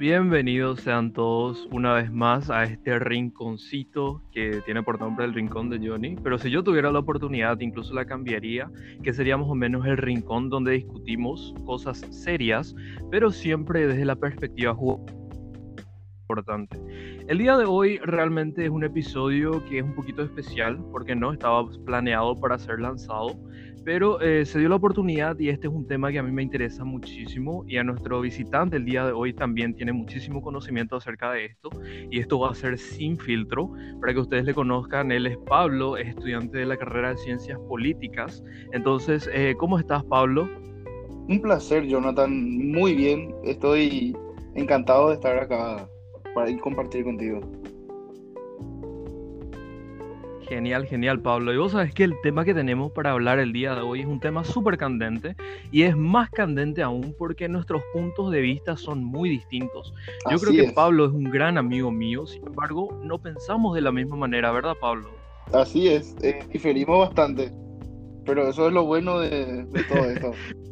Bienvenidos sean todos una vez más a este rinconcito que tiene por nombre el rincón de Johnny. Pero si yo tuviera la oportunidad, incluso la cambiaría, que sería más o menos el rincón donde discutimos cosas serias, pero siempre desde la perspectiva El día de hoy realmente es un episodio que es un poquito especial porque no estaba planeado para ser lanzado, pero eh, se dio la oportunidad y este es un tema que a mí me interesa muchísimo y a nuestro visitante el día de hoy también tiene muchísimo conocimiento acerca de esto y esto va a ser sin filtro para que ustedes le conozcan. Él es Pablo, es estudiante de la carrera de Ciencias Políticas. Entonces, eh, ¿cómo estás Pablo? Un placer Jonathan, muy bien, estoy encantado de estar acá para compartir contigo. Genial, genial, Pablo. Y vos sabes que el tema que tenemos para hablar el día de hoy es un tema súper candente y es más candente aún porque nuestros puntos de vista son muy distintos. Yo creo que Pablo es un gran amigo mío, sin embargo, no pensamos de la misma manera, ¿verdad, Pablo? Así es, eh, diferimos bastante, pero eso es lo bueno de todo esto.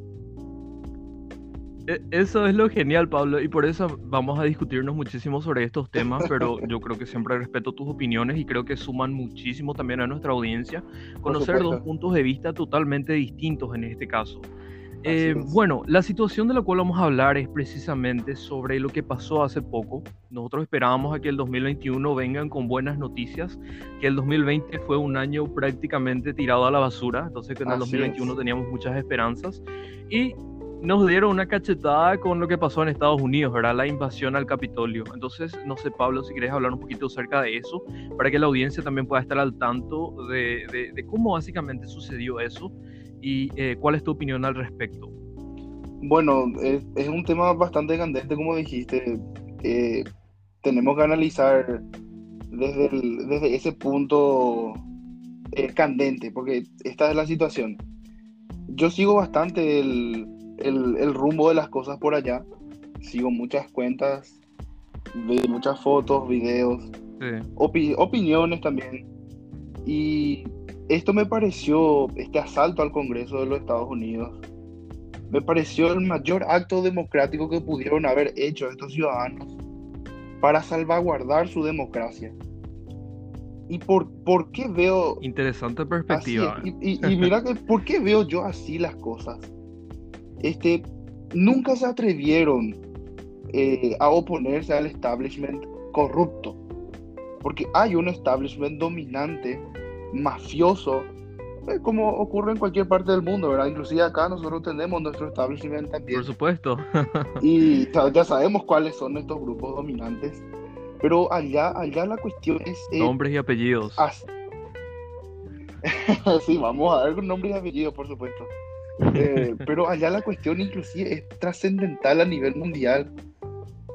E, eso es lo genial, Pablo, y por eso vamos a discutirnos muchísimo sobre estos temas, pero yo creo que siempre respeto tus opiniones y creo que suman muchísimo también a nuestra audiencia conocer dos puntos de vista totalmente distintos en este caso. Eh, bueno, la situación de la cual vamos a hablar es precisamente sobre lo que pasó hace poco. Nosotros esperábamos a que el 2021 vengan con buenas noticias, que el 2020 fue un año prácticamente tirado a la basura, entonces que en el 2021 teníamos muchas esperanzas y nos dieron una cachetada con lo que pasó en Estados Unidos, ¿verdad? La invasión al Capitolio. Entonces, no sé, Pablo, si quieres hablar un poquito acerca de eso, para que la audiencia también pueda estar al tanto de, cómo básicamente sucedió eso y eh, cuál es tu opinión al respecto. Bueno, es, un tema bastante candente, como dijiste. Eh, tenemos que analizar desde, ese punto eh, candente, porque esta es la situación. Yo sigo bastante el, el, rumbo de las cosas por allá. Sigo muchas cuentas, veo muchas fotos, videos, opiniones también. Y esto me pareció, este asalto al Congreso de los Estados Unidos, me pareció el mayor acto democrático que pudieron haber hecho estos ciudadanos para salvaguardar su democracia. ¿Y por, por qué veo... Interesante perspectiva. y, y, mira que, ¿por qué veo yo así las cosas? Este, nunca se atrevieron eh, a oponerse al establishment corrupto, porque hay un establishment dominante, mafioso, eh, como ocurre en cualquier parte del mundo, ¿verdad? Inclusive acá nosotros tenemos nuestro establishment también. Por supuesto. y ya sabemos cuáles son estos grupos dominantes, pero allá, allá la cuestión es... Eh, nombres y apellidos. sí, vamos a ver nombres y apellidos, por supuesto. Eh, pero allá la cuestión inclusive es trascendental a nivel mundial.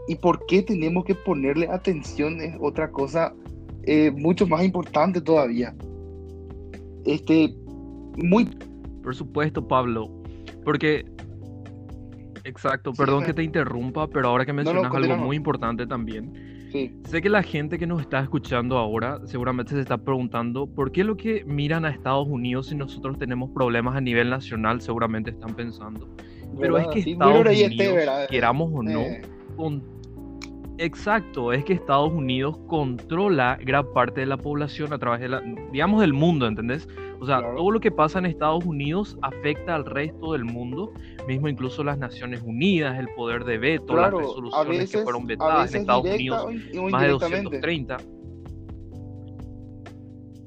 ¿Y por qué tenemos que ponerle atención? Es otra cosa eh, mucho más importante todavía. Este, muy... Por supuesto, Pablo. Porque... Exacto, perdón que te interrumpa, pero ahora que mencionas algo muy importante también Sé que la gente que nos está escuchando ahora seguramente se está preguntando por qué lo que miran a Estados Unidos si nosotros tenemos problemas a nivel nacional, seguramente están pensando. Pero es que Estados Unidos, queramos o no, eh. con Exacto, es que Estados Unidos controla gran parte de la población a través de la, digamos, del mundo, ¿entendés? O sea, todo lo que pasa en Estados Unidos afecta al resto del mundo, mismo incluso las Naciones Unidas, el poder de veto, las resoluciones que fueron vetadas en Estados Unidos, más de 230.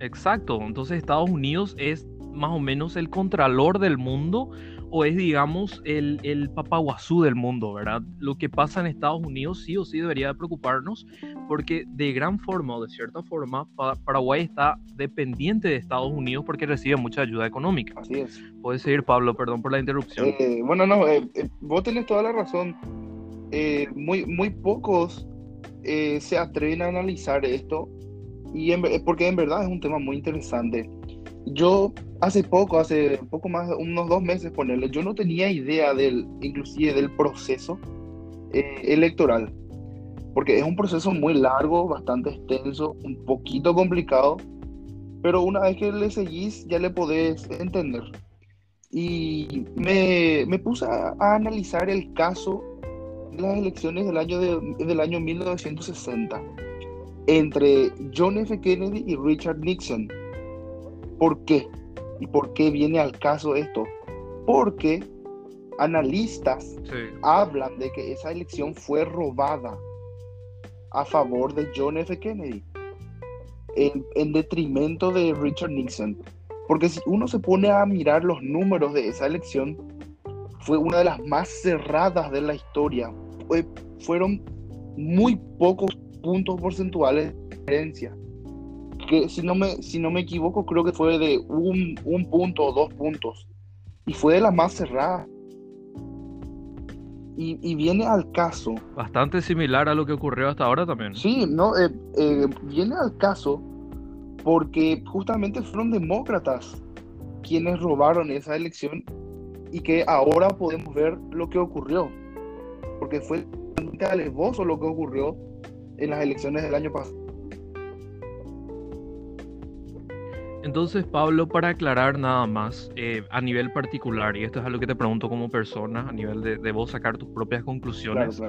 Exacto, entonces Estados Unidos es más o menos el contralor del mundo o es, digamos, el, el papaguazú del mundo, ¿verdad? Lo que pasa en Estados Unidos sí o sí debería preocuparnos porque de gran forma o de cierta forma Paraguay está dependiente de Estados Unidos porque recibe mucha ayuda económica. Así es. Puedes seguir, Pablo, perdón por la interrupción. Eh, bueno, no, eh, eh, vos tenés toda la razón. muy, muy pocos se atreven a analizar esto y porque en verdad es un tema muy interesante. Yo hace poco, hace poco más, unos dos meses, ponerle, yo no tenía idea del, inclusive del proceso eh, electoral, porque es un proceso muy largo, bastante extenso, un poquito complicado, pero una vez que le seguís ya le podés entender. Y me, me puse a, analizar el caso las elecciones del año, del año 1960 entre John F. Kennedy y Richard Nixon. ¿Por qué? ¿Y por qué viene al caso esto? Porque analistas hablan de que esa elección fue robada a favor de John F. Kennedy en, detrimento de Richard Nixon. Porque si uno se pone a mirar los números de esa elección, fue una de las más cerradas de la historia. fueron muy pocos puntos porcentuales de diferencia. Que si no me, si no me equivoco, creo que fue de un, un punto o dos puntos. Y fue de las más cerradas. Y, viene al caso. Bastante similar a lo que ocurrió hasta ahora también. Sí, no, eh, eh, viene al caso porque justamente fueron demócratas quienes robaron esa elección y que ahora podemos ver lo que ocurrió. Porque fue alevoso lo que ocurrió en las elecciones del año pasado. Entonces, Pablo, para aclarar nada más, eh, a nivel particular, y esto es algo que te pregunto como persona, a nivel de, vos sacar tus propias conclusiones,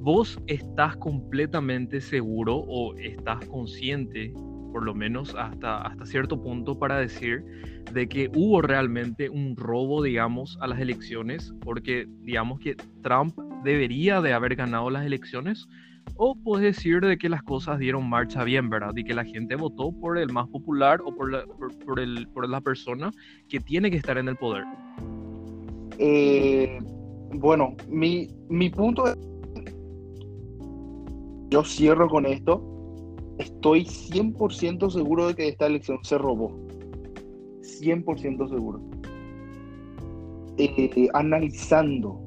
¿vos estás completamente seguro o estás consciente, por lo menos hasta, hasta cierto punto, para decir de que hubo realmente un robo, digamos, a las elecciones? Porque digamos que Trump debería de haber ganado las elecciones o puedes decir de que las cosas dieron marcha bien, ¿verdad? Y que la gente votó por el más popular o por la, por, el, por la persona que tiene que estar en el poder. Eh, bueno, mi, mi punto es... Yo cierro con esto. Estoy 100% seguro de que esta elección se robó. 100% seguro. Eh, analizando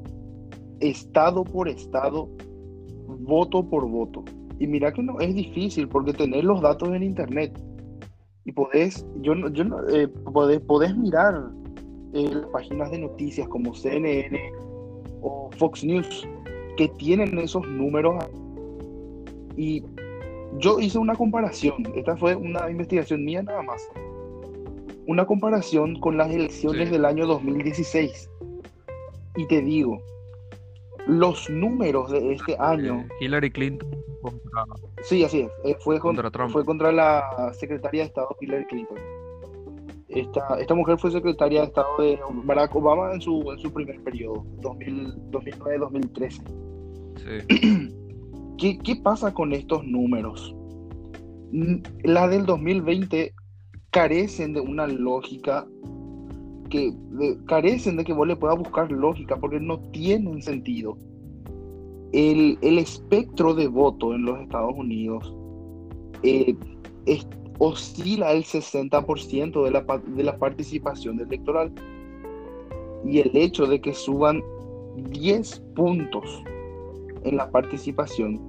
estado por estado voto por voto. Y mira que no es difícil porque tener los datos en internet y podés, yo, yo eh, podés, podés, mirar eh, las páginas de noticias como CNN o Fox News que tienen esos números. Y yo hice una comparación, esta fue una investigación mía nada más, una comparación con las elecciones del año 2016. Y te digo, los números de este año. Hillary Clinton contra. Sí, así es. Eh, fue contra, Trump. Fue contra la secretaria de Estado Hillary Clinton. Esta, esta mujer fue secretaria de Estado de Barack Obama en su, en su primer periodo, 2009-2013. Sí. ¿Qué, ¿Qué pasa con estos números? La del 2020 carecen de una lógica que carecen de que vos le puedas buscar lógica porque no tienen sentido. El, espectro de voto en los Estados Unidos eh, oscila el 60% de la, de la participación electoral. Y el hecho de que suban 10 puntos en la participación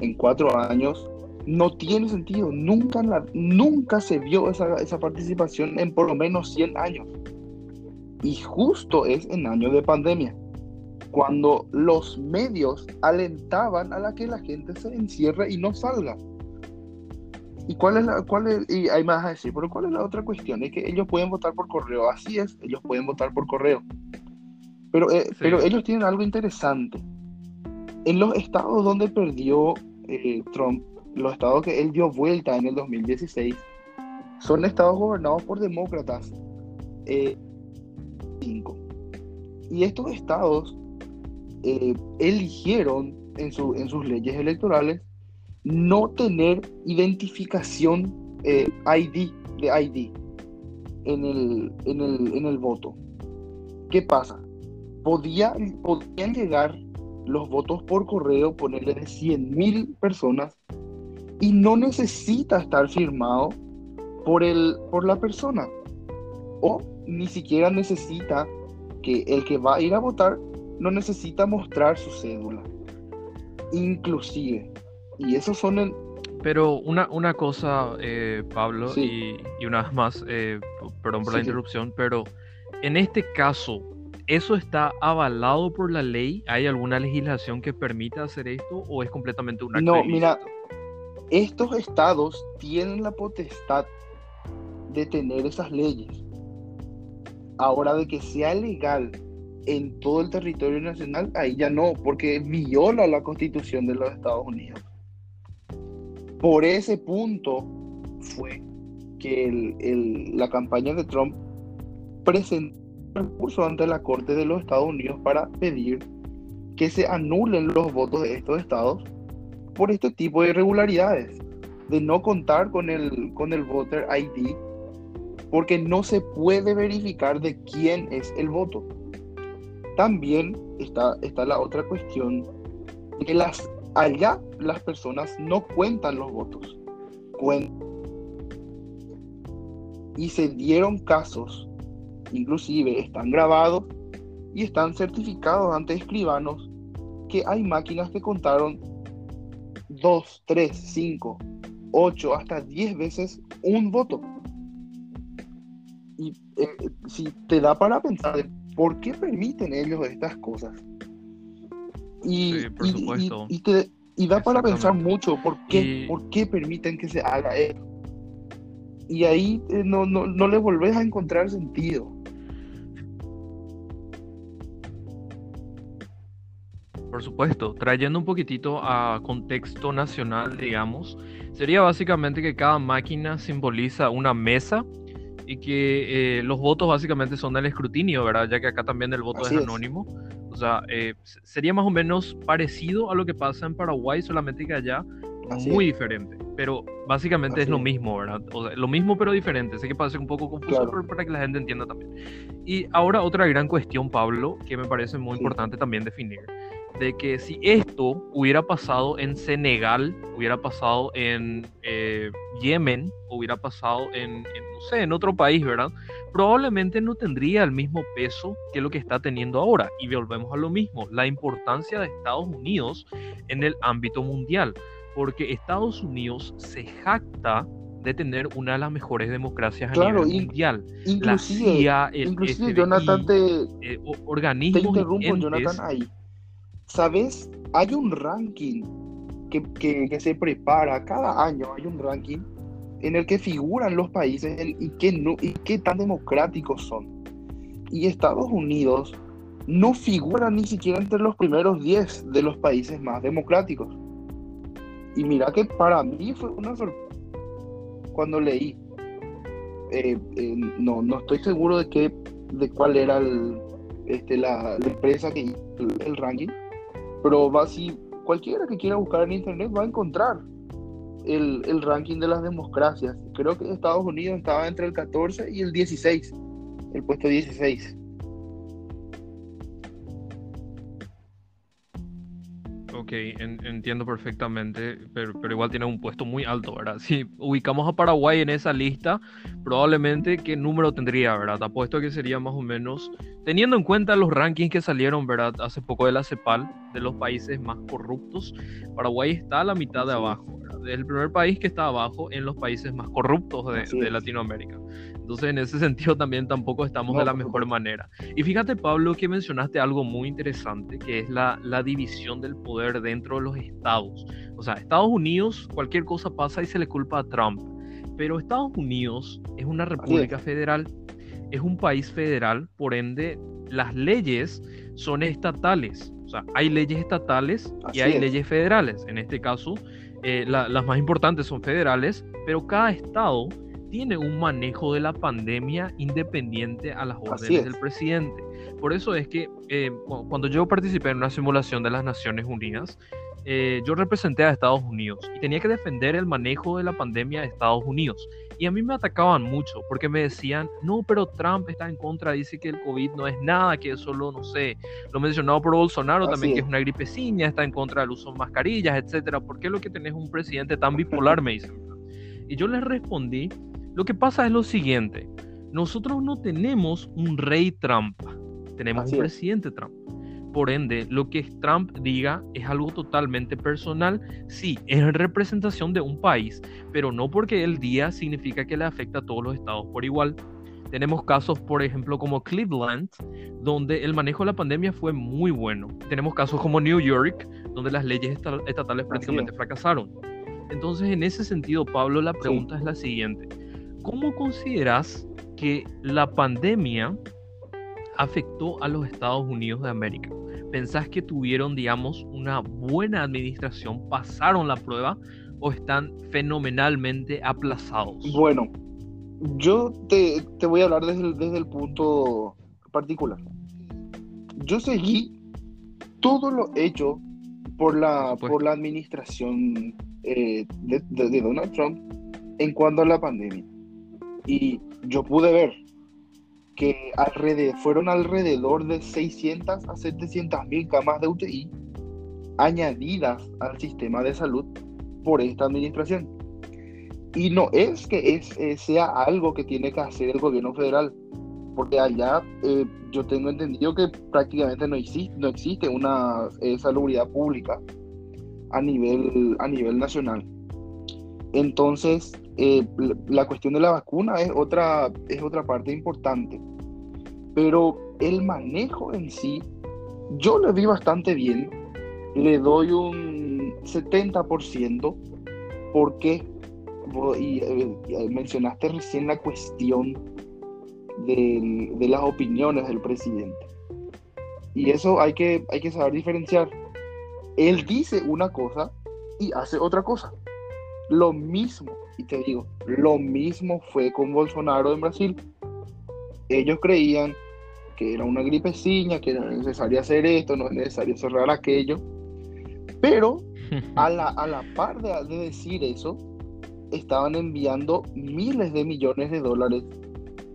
en cuatro años no tiene sentido. Nunca, nunca se vio esa, esa, participación en por lo menos 100 años. Y justo es en años de pandemia, cuando los medios alentaban a la que la gente se encierre y no salga. ¿Y cuál es la, cuál es, y hay más a decir, pero cuál es la otra cuestión? Es que ellos pueden votar por correo, así es, ellos pueden votar por correo. Pero, eh, pero ellos tienen algo interesante. En los estados donde perdió eh, Trump, los estados que él dio vuelta en el 2016 son estados gobernados por demócratas. Eh, cinco. Y estos estados eh, eligieron en, su, en sus leyes electorales no tener identificación eh, ID de ID en el, en el, en el voto. ¿Qué pasa? Podían, podían llegar los votos por correo, ponerle de 100.000 personas y no necesita estar firmado por, el, por la persona. O ni siquiera necesita que el que va a ir a votar no necesita mostrar su cédula. Inclusive. Y esos son el... Pero una, una cosa, eh, Pablo, y, una vez más, eh, perdón por la interrupción, pero en este caso, ¿eso está avalado por la ley? ¿Hay alguna legislación que permita hacer esto o es completamente una No, mira, estos estados tienen la potestad de tener esas leyes. Ahora, de que sea legal en todo el territorio nacional, ahí ya no, porque viola la constitución de los Estados Unidos. Por ese punto fue que la campaña de Trump presentó recurso ante la Corte de los Estados Unidos para pedir que se anulen los votos de estos estados por este tipo de irregularidades, de no contar con el, con el voter ID, porque no se puede verificar de quién es el voto. También está, está la otra cuestión, que las, allá las personas no cuentan los votos, y se dieron casos, inclusive están grabados y están certificados ante escribanos que hay máquinas que contaron 2, 3, 5, 8, hasta 10 veces un voto. Y eh, si te da para pensar por qué permiten ellos estas cosas. Y, y, te, y da para pensar mucho por qué, por qué permiten que se haga esto. Y ahí eh, no, no, no le volvés a encontrar sentido. Por supuesto, trayendo un poquitito a contexto nacional, digamos, sería básicamente que cada máquina simboliza una mesa y que eh, los votos básicamente son del escrutinio, ¿verdad? Ya que acá también el voto es anónimo. O sea, eh, sería más o menos parecido a lo que pasa en Paraguay, solamente que allá muy diferente. Pero básicamente es lo mismo, ¿verdad? O sea, lo mismo pero diferente. Sé que puede ser un poco confuso, pero para que la gente entienda también. Y ahora otra gran cuestión, Pablo, que me parece muy importante también definir de que si esto hubiera pasado en Senegal, hubiera pasado en eh, Yemen, hubiera pasado en, no sé, en otro país, ¿verdad? Probablemente no tendría el mismo peso que lo que está teniendo ahora. Y volvemos a lo mismo, la importancia de Estados Unidos en el ámbito mundial. Porque Estados Unidos se jacta de tener una de las mejores democracias a nivel mundial. Inclusive, la CIA, el inclusive Jonathan, te, eh, organismos te interrumpo, Jonathan, ahí ¿Sabes? Hay un ranking que, se prepara cada año, hay un ranking en el que figuran los países y qué, no, y qué tan democráticos son. Y Estados Unidos no figura ni siquiera entre los primeros 10 de los países más democráticos. Y mira que para mí fue una sorpresa cuando leí. Eh, eh, no, no estoy seguro de qué, de cuál era este, la, empresa que hizo el ranking, pero va así, cualquiera que quiera buscar en internet va a encontrar el, el, ranking de las democracias. Creo que Estados Unidos estaba entre el 14 y el 16, el puesto 16. Ok, entiendo perfectamente, pero, pero, igual tiene un puesto muy alto, ¿verdad? Si ubicamos a Paraguay en esa lista, probablemente qué número tendría, ¿verdad? Apuesto que sería más o menos, teniendo en cuenta los rankings que salieron, ¿verdad? Hace poco de la CEPAL, de los países más corruptos, Paraguay está a la mitad de abajo, ¿verdad? Es el primer país que está abajo en los países más corruptos de, de Latinoamérica. Entonces, en ese sentido también tampoco estamos de la mejor manera. Y fíjate, Pablo, que mencionaste algo muy interesante, que es la, la división del poder dentro de los estados. O sea, Estados Unidos, cualquier cosa pasa y se le culpa a Trump. Pero Estados Unidos es una república federal, es un país federal, por ende, las leyes son estatales. O sea, hay leyes estatales y hay leyes federales. En este caso, eh, las más importantes son federales, pero cada estado tiene un manejo de la pandemia independiente a las órdenes del presidente. Por eso es que eh, cuando yo participé en una simulación de las Naciones Unidas, eh, yo representé a Estados Unidos y tenía que defender el manejo de la pandemia de Estados Unidos. Y a mí me atacaban mucho porque me decían, no, pero Trump está en contra, dice que el COVID no es nada, que es solo, no sé, lo mencionado por Bolsonaro también, que es una gripecina, está en contra del uso de mascarillas, etcétera. ¿Por qué lo que tenés un presidente tan bipolar? me dicen. Y yo les respondí lo que pasa es lo siguiente, nosotros no tenemos un rey Trump, tenemos un presidente Trump. Por ende, lo que Trump diga es algo totalmente personal. Sí, es representación de un país, pero no porque el día significa que le afecta a todos los estados por igual. Tenemos casos, por ejemplo, como Cleveland, donde el manejo de la pandemia fue muy bueno. Tenemos casos como New York, donde las leyes estatales prácticamente fracasaron. Entonces, en ese sentido, Pablo, la pregunta es la siguiente. ¿Cómo consideras que la pandemia afectó a los Estados Unidos de América? ¿Pensás que tuvieron, digamos, una buena administración, pasaron la prueba o están fenomenalmente aplazados? Bueno, yo te, voy a hablar desde el, desde el punto particular. Yo seguí todo lo hecho por la, por la administración eh, de, de, Donald Trump en cuanto a la pandemia. Y yo pude ver que alrededor, fueron alrededor de 600 a 700 mil camas de UTI añadidas al sistema de salud por esta administración. Y no es que es, eh, sea algo que tiene que hacer el gobierno federal, porque allá eh, yo tengo entendido que prácticamente no existe, no existe una eh, salubridad pública a nivel, a nivel nacional. Entonces, la cuestión de la vacuna es otra, es otra parte importante. Pero el manejo en sí, yo le vi bastante bien. Le doy un 70%. porque y, eh, mencionaste recién la cuestión de las opiniones del presidente. Y eso hay que, hay que saber diferenciar. Él dice una cosa y hace otra cosa. Lo mismo, y te digo, lo mismo fue con Bolsonaro en Brasil. Ellos creían que era una gripecina, que no era necesario hacer esto, no es necesario cerrar aquello. Pero a la, a la par de, de decir eso, estaban enviando miles de millones de dólares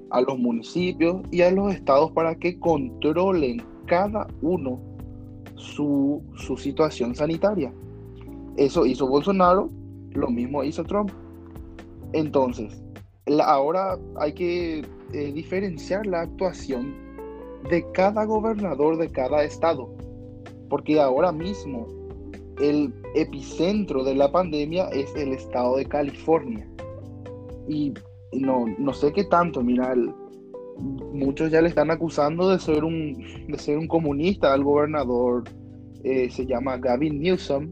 a los municipios y a los estados para que controlen cada uno su, situación sanitaria. Eso hizo Bolsonaro, lo mismo hizo Trump. Entonces, ahora hay que eh, diferenciar la actuación de cada gobernador de cada estado, porque ahora mismo el epicentro de la pandemia es el estado de California. Y no, no sé qué tanto, mira, muchos ya le están acusando de ser un, de ser un comunista al gobernador, eh, se llama Gavin Newsom,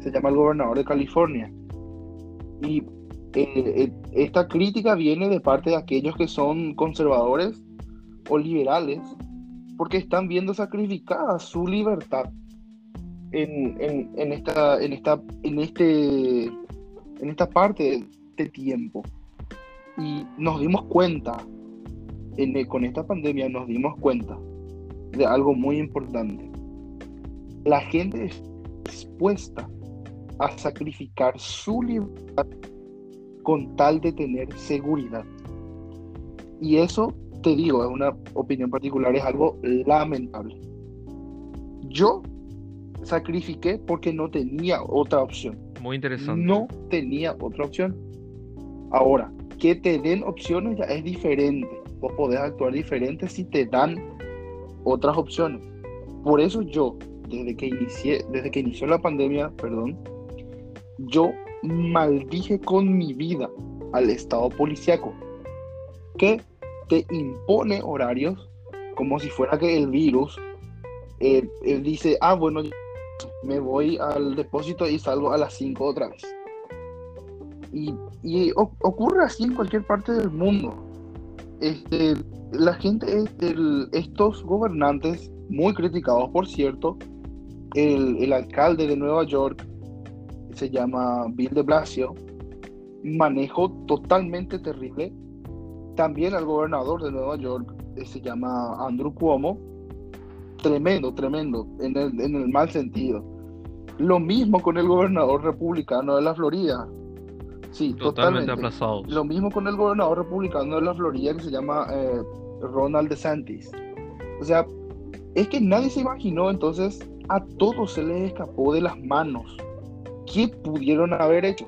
se llama el gobernador de California. Y eh, eh, esta crítica viene de parte de aquellos que son conservadores o liberales, porque están viendo sacrificada su libertad en, en, esta, en, esta, en, este, en esta parte de tiempo. Y nos dimos cuenta, en, con esta pandemia nos dimos cuenta de algo muy importante. La gente es dispuesta a sacrificar su libertad con tal de tener seguridad. Y eso, te digo, es una opinión particular, es algo lamentable. Yo sacrifiqué porque no tenía otra opción. Muy interesante. No tenía otra opción. Ahora, que te den opciones ya es diferente. Vos podés actuar diferente si te dan otras opciones. Por eso yo, desde que inicié, desde que inició la pandemia, perdón, yo maldije con mi vida al Estado policiaco, que te impone horarios como si fuera que el virus eh, él dice, ah, bueno, me voy al depósito y salgo a las 5 otra vez. Y, ocurre así en cualquier parte del mundo. Este, la gente, estos gobernantes, muy criticados por cierto, el, el, alcalde de Nueva York se llama Bill de Blasio, manejo totalmente terrible. También el gobernador de Nueva York eh, se llama Andrew Cuomo, tremendo, tremendo, en el, en el mal sentido. Lo mismo con el gobernador republicano de la Florida. Sí, totalmente, aplazado. Lo mismo con el gobernador republicano de la Florida que se llama eh, Ronald DeSantis. O sea, es que nadie se imaginó, entonces a todos se les escapó de las manos. ¿Qué pudieron haber hecho?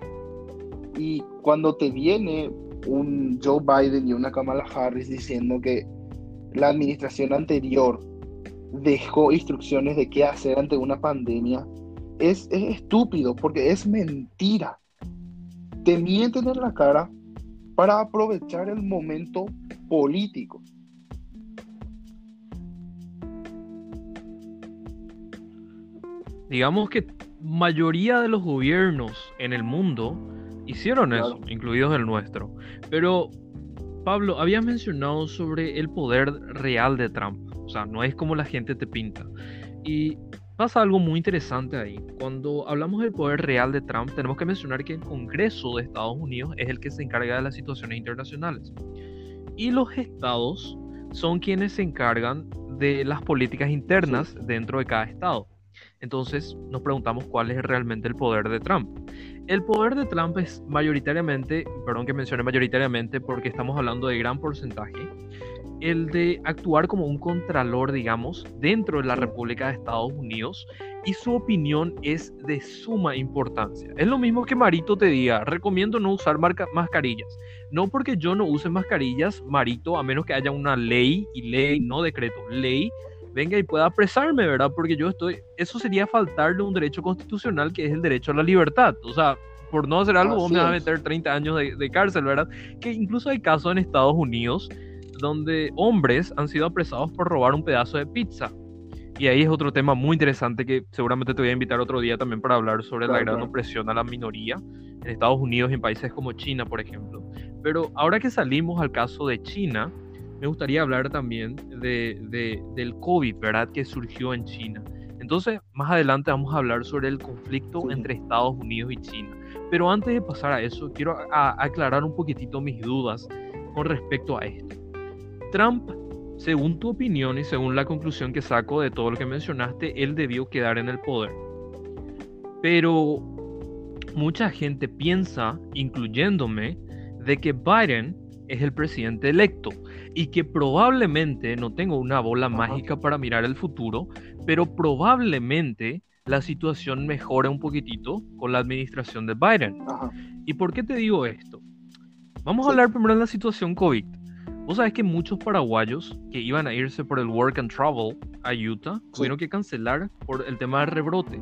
Y cuando te viene un Joe Biden y una Kamala Harris diciendo que la administración anterior dejó instrucciones de qué hacer ante una pandemia, es, estúpido porque es mentira. Te mienten en la cara para aprovechar el momento político. Digamos que mayoría de los gobiernos en el mundo hicieron eso, incluidos el nuestro. Pero Pablo, habías mencionado sobre el poder real de Trump. O sea, no es como la gente te pinta. Y pasa algo muy interesante ahí. Cuando hablamos del poder real de Trump, tenemos que mencionar que el Congreso de Estados Unidos es el que se encarga de las situaciones internacionales. Y los estados son quienes se encargan de las políticas internas dentro de cada estado. Entonces nos preguntamos cuál es realmente el poder de Trump. El poder de Trump es mayoritariamente, perdón que mencione mayoritariamente porque estamos hablando de gran porcentaje, el de actuar como un contralor, digamos, dentro de la República de Estados Unidos y su opinión es de suma importancia. Es lo mismo que Marito te diga, recomiendo no usar mascarillas. No porque yo no use mascarillas, Marito, a menos que haya una ley y ley, no decreto, ley, venga y pueda apresarme, ¿verdad? Porque yo estoy, eso sería faltarle un derecho constitucional que es el derecho a la libertad. O sea, por no hacer algo, vos me vas a meter 30 años de, cárcel, ¿verdad? Que incluso hay casos en Estados Unidos donde hombres han sido apresados por robar un pedazo de pizza. Y ahí es otro tema muy interesante que seguramente te voy a invitar otro día también para hablar sobre la gran opresión a la minoría en Estados Unidos y en países como China, por ejemplo. Pero ahora que salimos al caso de China, me gustaría hablar también de, del COVID, ¿verdad? Que surgió en China. Entonces, más adelante vamos a hablar sobre el conflicto entre Estados Unidos y China. Pero antes de pasar a eso, quiero aclarar un poquitito mis dudas con respecto a esto. Trump, según tu opinión y según la conclusión que saco de todo lo que mencionaste, él debió quedar en el poder. Pero mucha gente piensa, incluyéndome, de que Biden es el presidente electo y que probablemente, no tengo una bola mágica para mirar el futuro, pero probablemente la situación mejore un poquitito con la administración de Biden. ¿Y por qué te digo esto? Vamos a hablar primero de la situación COVID. Vos sabés que muchos paraguayos que iban a irse por el work and travel a Utah tuvieron que cancelar por el tema del rebrote.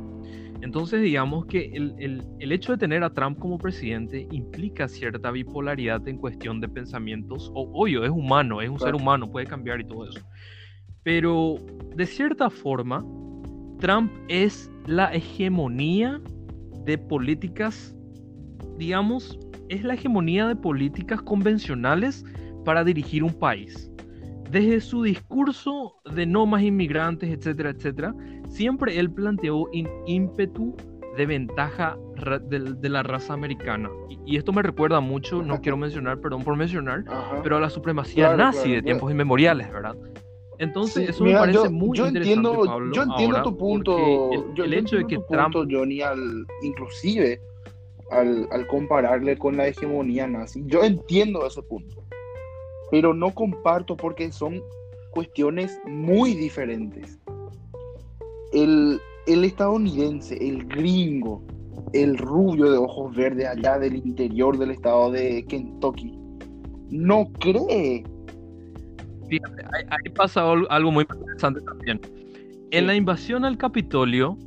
Entonces, digamos que el, hecho de tener a Trump como presidente implica cierta bipolaridad en cuestión de pensamientos. O, obvio, es humano, es un ser humano, puede cambiar y todo eso. Pero, de cierta forma, Trump es la hegemonía de políticas, digamos, es la hegemonía de políticas convencionales para dirigir un país. Desde su discurso de no más inmigrantes, etcétera, etcétera, siempre él planteó un ímpetu de ventaja de, la raza americana. Y, esto me recuerda mucho, no quiero mencionar, perdón por mencionar, pero a la supremacía nazi de tiempos inmemoriales, ¿verdad? Entonces, eso me parece muy yo interesante, entiendo, Pablo, Yo entiendo tu punto. El, yo, hecho de que Trump... Johnny, al, inclusive al, al compararle con la hegemonía nazi, yo entiendo ese punto. Pero no comparto porque son cuestiones muy diferentes el, estadounidense, el gringo, el rubio de ojos verdes allá del interior del estado de Kentucky, no cree. Fíjate, ahí pasa algo muy interesante también. En la invasión al Capitolio,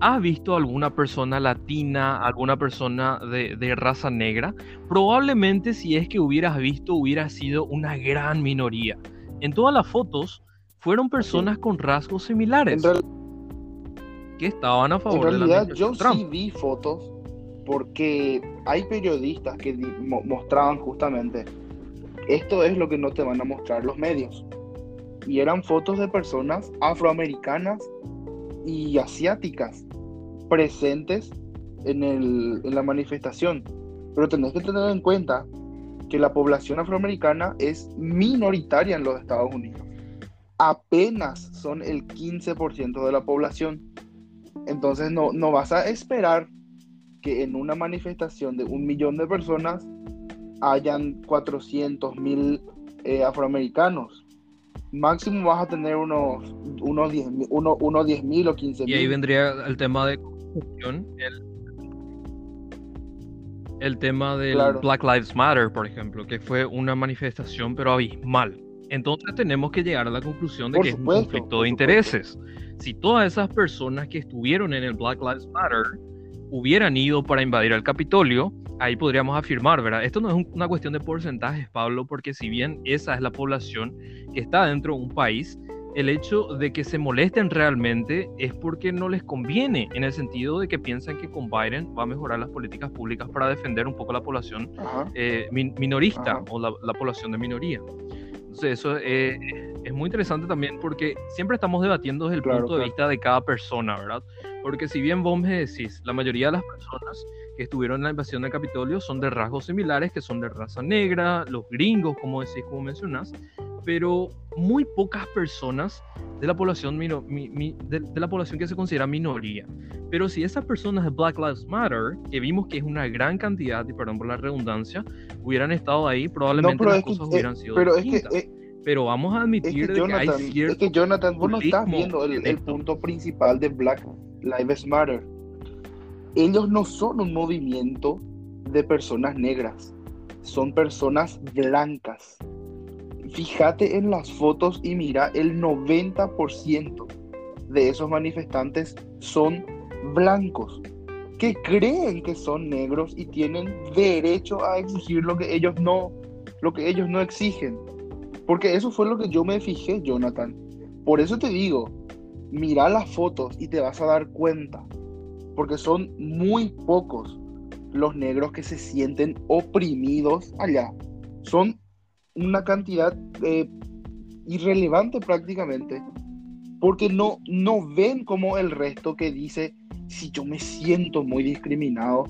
¿has visto alguna persona latina, alguna persona de, de, raza negra? Probablemente si es que hubieras visto, hubiera sido una gran minoría. En todas las fotos fueron personas con rasgos similares que estaban a favor en realidad, yo sí vi fotos porque hay periodistas que mostraban justamente esto es lo que no te van a mostrar los medios. Y eran fotos de personas afroamericanas y asiáticas presentes en, el, en la manifestación. Pero tenés que tener en cuenta que la población afroamericana es minoritaria en los Estados Unidos. Apenas son el 15% de la población. Entonces no, no vas a esperar que en una manifestación de un millón de personas hayan 400 mil eh, afroamericanos. Máximo vas a tener unos, unos 10 mil uno, o 15 mil. Y ahí vendría el tema de el, tema del Black Lives Matter, por ejemplo, que fue una manifestación pero abismal. Entonces tenemos que llegar a la conclusión de que es un conflicto de intereses si todas esas personas que estuvieron en el Black Lives Matter hubieran ido para invadir el Capitolio, ahí podríamos afirmar, ¿verdad? Esto no es una cuestión de porcentajes, Pablo, porque si bien esa es la población que está dentro de un país, el hecho de que se molesten realmente es porque no les conviene, en el sentido de que piensan que con Biden va a mejorar las políticas públicas para defender un poco la población eh, minorista o la, población de minoría. Entonces eso eh, es muy interesante también porque siempre estamos debatiendo desde el punto de vista de cada persona, ¿verdad? Porque si bien vos me decís, la mayoría de las personas que estuvieron en la invasión del Capitolio son de rasgos similares, que son de raza negra, los gringos, como decís, como mencionás, pero muy pocas personas de la población de, la población que se considera minoría. Pero si esas personas de Black Lives Matter, que vimos que es una gran cantidad, y perdón por la redundancia, hubieran estado ahí, probablemente las cosas hubieran sido pero distintas. Es que, eh, pero vamos a admitir que, hay cierto Es que Jonathan, vos no estás viendo el punto principal de Black Lives Matter. Ellos no son un movimiento de personas negras, son personas blancas fíjate en las fotos y mira, el 90% de esos manifestantes son blancos, que creen que son negros y tienen derecho a exigir lo que ellos no, lo que ellos no exigen. Porque eso fue lo que yo me fijé, Jonathan. Por eso te digo, mira las fotos y te vas a dar cuenta. Porque son muy pocos los negros que se sienten oprimidos allá. Son una cantidad eh, irrelevante prácticamente, porque no, no ven como el resto que dice, si yo me siento muy discriminado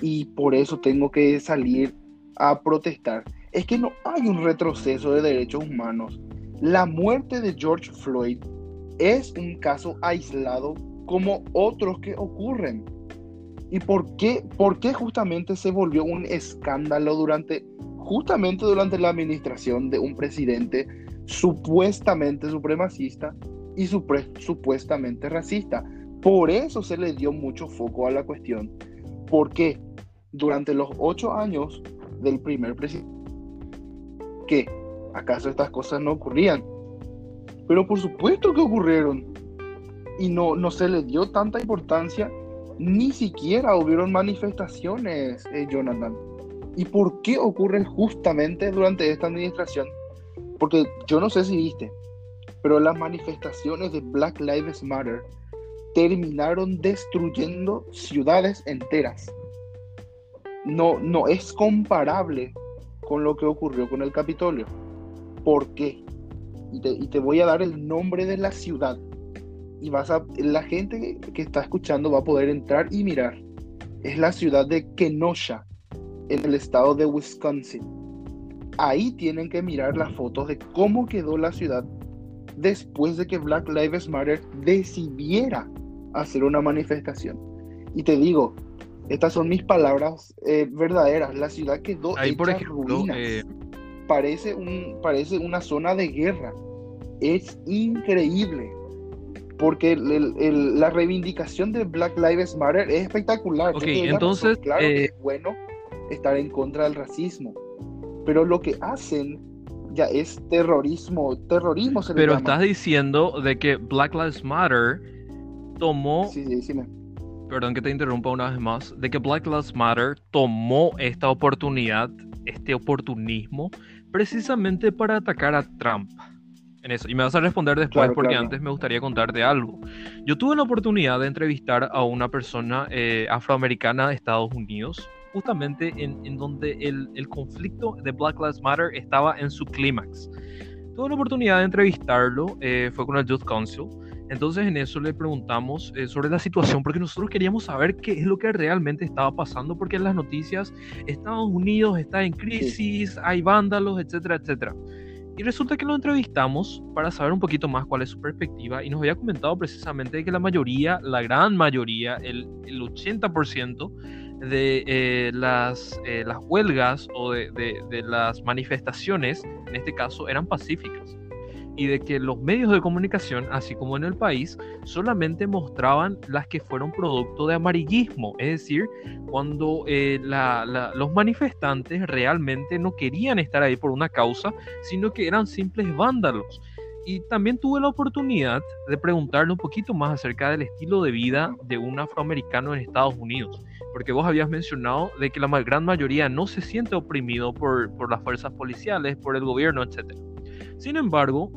y por eso tengo que salir a protestar. Es que no hay un retroceso de derechos humanos. La muerte de George Floyd es un caso aislado como otros que ocurren. ¿Y por qué, por qué justamente se volvió un escándalo durante justamente durante la administración de un presidente supuestamente supremacista y supuestamente racista. Por eso se le dio mucho foco a la cuestión. Porque durante los ocho años del primer presidente, ¿qué? ¿Acaso estas cosas no ocurrían? Pero por supuesto que ocurrieron. Y no, no se le dio tanta importancia. Ni siquiera hubieron manifestaciones, eh, Jonathan. ¿Y por qué ocurren justamente durante esta administración? Porque yo no sé si viste, pero las manifestaciones de Black Lives Matter terminaron destruyendo ciudades enteras. No, no es comparable con lo que ocurrió con el Capitolio. ¿Por qué? Y te, y te voy a dar el nombre de la ciudad. Y vas a, la gente que está escuchando va a poder entrar y mirar. Es la ciudad de Kenosha, en el estado de Wisconsin. Ahí tienen que mirar las fotos de cómo quedó la ciudad después de que Black Lives Matter decidiera hacer una manifestación. Y te digo, estas son mis palabras eh, verdaderas. La ciudad quedó Ahí, por ejemplo, eh, Parece, un, parece una zona de guerra. Es increíble. Porque la reivindicación de Black Lives Matter es espectacular. Ok, entonces, claro eh, es bueno estar en contra del racismo. Pero lo que hacen ya es terrorismo, terrorismo se Pero estás diciendo de que Black Lives Matter tomó... Sí, sí, sí, Perdón que te interrumpa una vez más, de que Black Lives Matter tomó esta oportunidad, este oportunismo, precisamente para atacar a Trump. En eso. Y me vas a responder después porque antes me gustaría contarte algo. Yo tuve la oportunidad de entrevistar a una persona eh, afroamericana de Estados Unidos justamente en, donde el, conflicto de Black Lives Matter estaba en su clímax. Tuve la oportunidad de entrevistarlo, eh, fue con el Youth Council. Entonces en eso le preguntamos eh, sobre la situación porque nosotros queríamos saber qué es lo que realmente estaba pasando porque en las noticias Estados Unidos está en crisis, hay vándalos, etcétera, etcétera. Y resulta que lo entrevistamos para saber un poquito más cuál es su perspectiva y nos había comentado precisamente que la mayoría, la gran mayoría, el, el 80% de eh, las, eh, las huelgas o de, de, las manifestaciones, en este caso, eran pacíficas. Y de que los medios de comunicación, así como en el país, solamente mostraban las que fueron producto de amarillismo. Es decir, cuando eh, los manifestantes realmente no querían estar ahí por una causa, sino que eran simples vándalos y también tuve la oportunidad de preguntarle un poquito más acerca del estilo de vida de un afroamericano en Estados Unidos porque vos habías mencionado de que la gran mayoría no se siente oprimido por, por las fuerzas policiales, por el gobierno, etc. Sin embargo,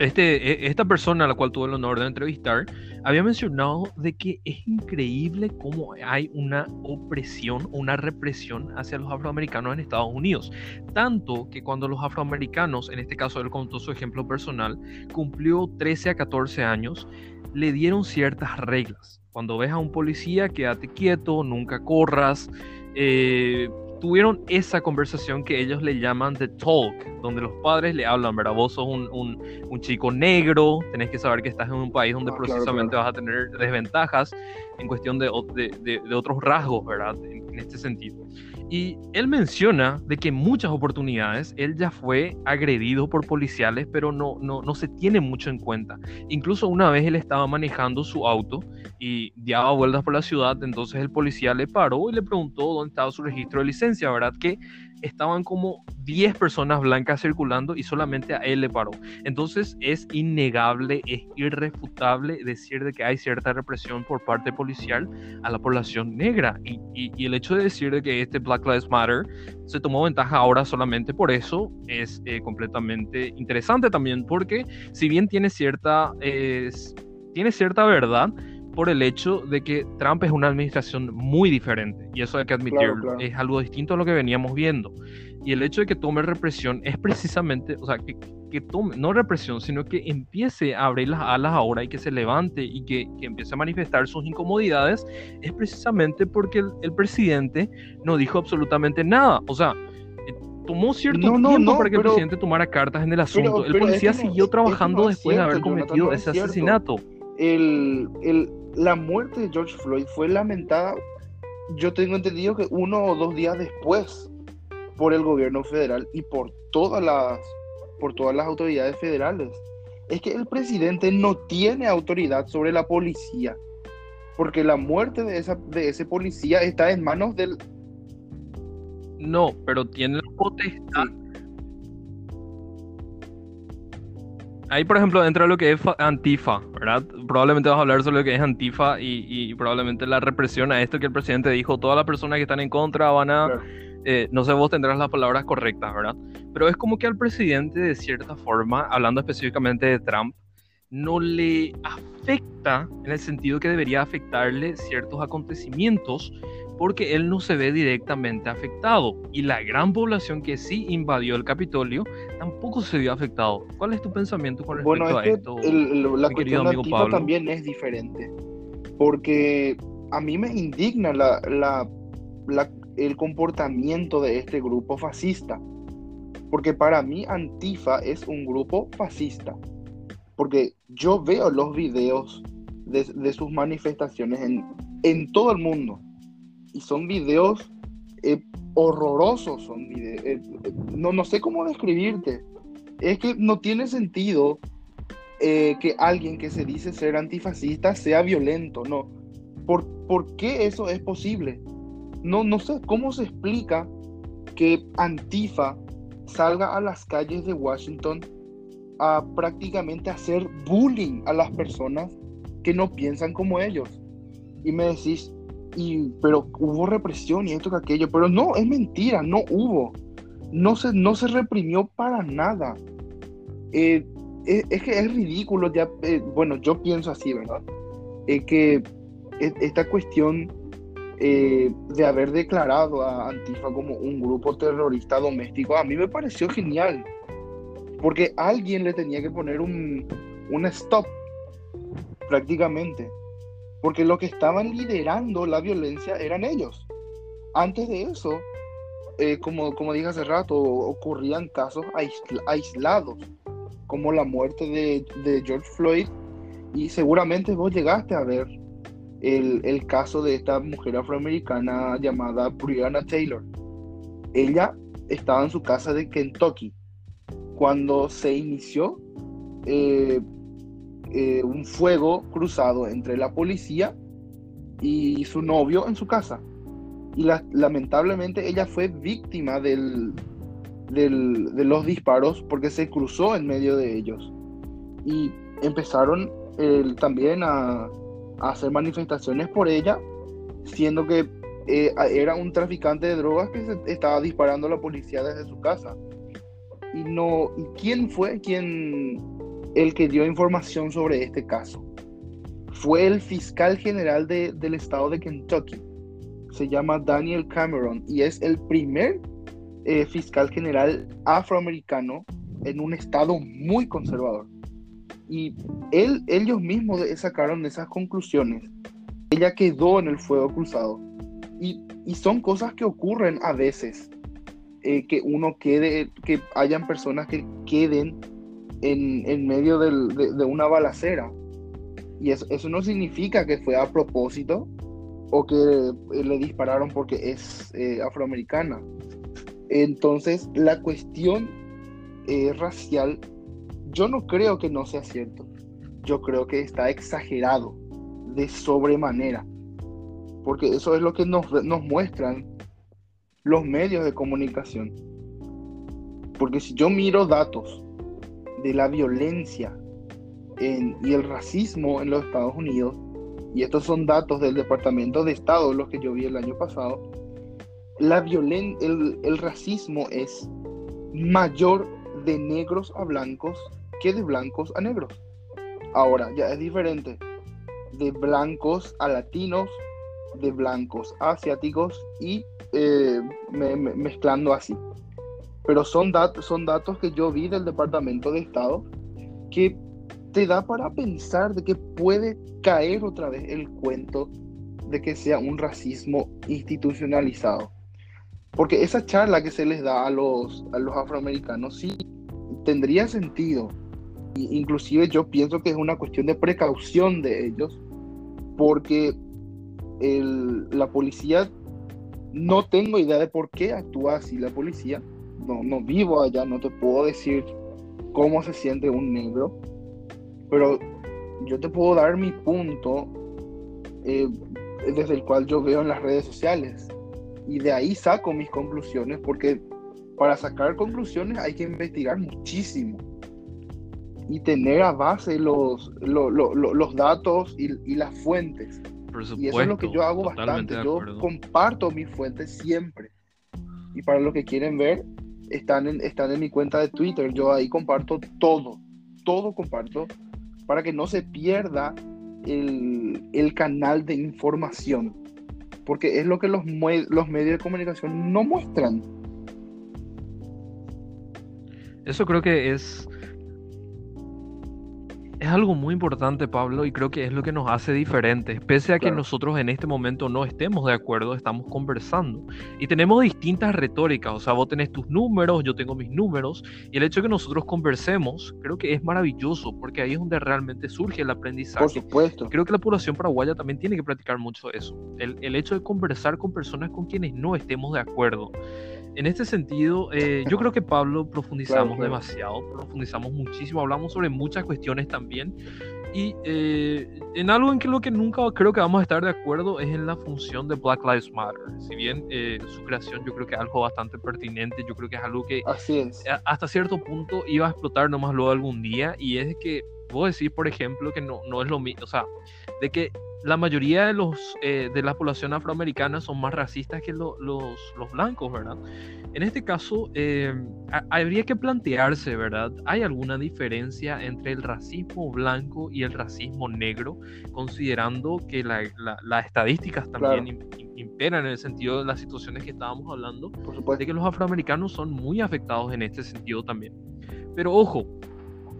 este, e, esta persona a la cual tuve el honor de entrevistar había mencionado de que es increíble cómo hay una opresión, una represión hacia los afroamericanos en Estados Unidos. Tanto que cuando los afroamericanos, en este caso él contó su ejemplo personal, cumplió 13 a 14 años, le dieron ciertas reglas. Cuando ves a un policía, quédate quieto, nunca corras. Eh, tuvieron esa conversación que ellos le llaman The Talk, donde los padres le hablan, ¿verdad? Vos sos un, un, chico negro, tenés que saber que estás en un país donde ah, precisamente vas a tener desventajas en cuestión de, de, de, otros rasgos, ¿verdad? en este sentido. Y él menciona de que en muchas oportunidades él ya fue agredido por policiales, pero no, no, no se tiene mucho en cuenta. Incluso una vez él estaba manejando su auto y daba vueltas por la ciudad, entonces el policía le paró y le preguntó dónde estaba su registro de licencia, ¿verdad? Que estaban como 10 personas blancas circulando y solamente a él le paró. Entonces es innegable, es irrefutable decir de que hay cierta represión por parte policial a la población negra. Y, y, el hecho de decir de que este Black Lives Matter se tomó ventaja ahora solamente por eso es eh, completamente interesante también, porque si bien tiene cierta, tiene cierta verdad, por el hecho de que Trump es una administración muy diferente y eso hay que admitirlo. Es algo distinto a lo que veníamos viendo. Y el hecho de que tome represión es precisamente, o sea, que, que tome, no represión, sino que empiece a abrir las alas ahora y que se levante y que, que empiece a manifestar sus incomodidades, es precisamente porque el, presidente no dijo absolutamente nada. O sea, eh, tomó cierto tiempo para que el presidente tomara cartas en el asunto. el policía siguió trabajando después de haber cometido ese asesinato. El, el, la muerte de George Floyd fue lamentada, yo tengo entendido que uno o dos días después por el gobierno federal y por todas las, por todas las autoridades federales. Es que el presidente no tiene autoridad sobre la policía, porque la muerte de, esa, de ese policía está en manos del... No, pero tiene la potestad Ahí, por ejemplo, entra lo que es Antifa, ¿verdad? Probablemente vas a hablar sobre lo que es Antifa y, probablemente la represión a esto que el presidente dijo, todas las personas que están en contra van a... Eh, no sé, vos tendrás las palabras correctas, ¿verdad? Pero es como que al presidente, de cierta forma, hablando específicamente de Trump, no le afecta en el sentido que debería afectarle ciertos acontecimiimientos porque él no se ve directamente afectado y la gran población que sí invadió el Capitolio tampoco se vio afectado. ¿Cuál es tu pensamiento con respecto a esto? la cuestión de Pablo? también es diferente, porque a mí me indigna la, el comportamiento de este grupo fascista, porque para mí Antifa es un grupo fascista, porque yo veo los videos de, sus manifestaciones en, en todo el mundo y son videos eh, horrorosos, son videos, eh, no, no sé cómo describirte. Es que no tiene sentido eh, que alguien que se dice ser antifascista sea violento, no. ¿Por, ¿Por qué eso es posible? No, no sé cómo se explica que Antifa salga a las calles de Washington a prácticamente hacer bullying a las personas que no piensan como ellos. Y me decís, y, pero hubo represión y esto que aquello, pero no, es mentira, no hubo. No se, no se reprimió para nada. Eh, es, que es ridículo, ya, eh, bueno, yo pienso así, ¿verdad? Es que e, esta cuestión eh, de haber declarado a Antifa como un grupo terrorista doméstico, a mí me pareció genial, porque alguien le tenía que poner un, un stop, prácticamente porque los que estaban liderando la violencia eran ellos. Antes de eso, eh, como, como dije hace rato, ocurrían casos aislados, como la muerte de, George Floyd, y seguramente vos llegaste a ver el, caso de esta mujer afroamericana llamada Brianna Taylor. Ella estaba en su casa de Kentucky cuando se inició eh, eh, un fuego cruzado entre la policía y su novio en su casa. Y lamentablemente ella fue víctima del, de los disparos porque se cruzó en medio de ellos. Y empezaron también a, hacer manifestaciones por ella, siendo que eh, era un traficante de drogas que estaba disparando a la policía desde su casa. Y no, ¿y quién fue quien el que dio información sobre este caso. Fue el fiscal general del estado de Kentucky. Se llama Daniel Cameron y es el primer eh, fiscal general afroamericano en un estado muy conservador. Y él, ellos mismos sacaron esas conclusiones. Ella quedó en el fuego cruzado. Y, y son cosas que ocurren a veces. Eh, que uno quede, que hayan personas que queden en, en medio del, de, una balacera. Y eso, eso, no significa que fue a propósito o que eh, le dispararon porque es eh, afroamericana. Entonces, la cuestión racial, yo no creo que no sea cierto. Yo creo que está exagerado de sobremanera. Porque eso es lo que nos, nos muestran los medios de comunicación. Porque si yo miro datos de la violencia y el racismo en los Estados Unidos, y estos son datos del Departamento de Estado, los que yo vi el año pasado, la violen el, el racismo es mayor de negros a blancos que de blancos a negros. Ahora, ya es diferente. De blancos a latinos, de blancos a asiáticos y eh, mezclando así. Pero son, datos son datos que yo vi del Departamento de Estado que te da para pensar de que puede caer otra vez el cuento de que sea un racismo institucionalizado. Porque esa charla que se les da a los, a los afroamericanos sí tendría sentido. Inclusive yo pienso que es una cuestión de precaución de ellos, porque el, la policía no tengo idea de por qué actúa así la policía. No, no vivo allá, no te puedo decir cómo se siente un negro. Pero yo te puedo dar mi punto eh, desde el cual yo veo en las redes sociales. Y de ahí saco mis conclusiones, porque para sacar conclusiones hay que investigar muchísimo y tener a base los, los, datos y, y las fuentes y eso es lo que yo hago bastante. Yo comparto mis fuentes siempre. Y para los que quieren ver, están en, están en mi cuenta de Twitter. Yo ahí comparto todo. Todo comparto para que no se pierda el, el canal de información. Porque es lo que los, los medios de comunicación no muestran. Eso creo que es es algo muy importante, Pablo, y creo que es lo que nos hace diferentes. Pese a que nosotros en este momento no estemos de acuerdo, estamos conversando. Y tenemos distintas retóricas, o sea, vos tenés tus números, yo tengo mis números, y el hecho de que nosotros conversemos, creo que es maravilloso, porque ahí es donde realmente surge el aprendizaje. Por supuesto. Creo que la población paraguaya también tiene que practicar mucho eso. El, el hecho de conversar con personas con quienes no estemos de acuerdo en este sentido, eh, yo creo que Pablo profundizamos demasiado, profundizamos muchísimo, hablamos sobre muchas cuestiones también. Y eh, en algo en que lo que nunca creo que vamos a estar de acuerdo es en la función de Black Lives Matter. Si bien eh, su creación yo creo que es algo bastante pertinente, yo creo que es algo que hasta cierto punto iba a explotar nomás luego algún día. Y es que puedo decir, por ejemplo, que no, no es lo mismo, o sea, de que la mayoría de, los, eh, de la población afroamericana son más racistas que los, los, blancos, ¿verdad? En este caso, eh, habría que plantearse, ¿verdad? ¿Hay alguna diferencia entre el racismo blanco y el racismo negro, considerando que las estadísticas también imperan en el sentido de las situaciones que estábamos hablando, Por supuesto. de que los afroamericanos son muy afectados en este sentido también? Pero ojo,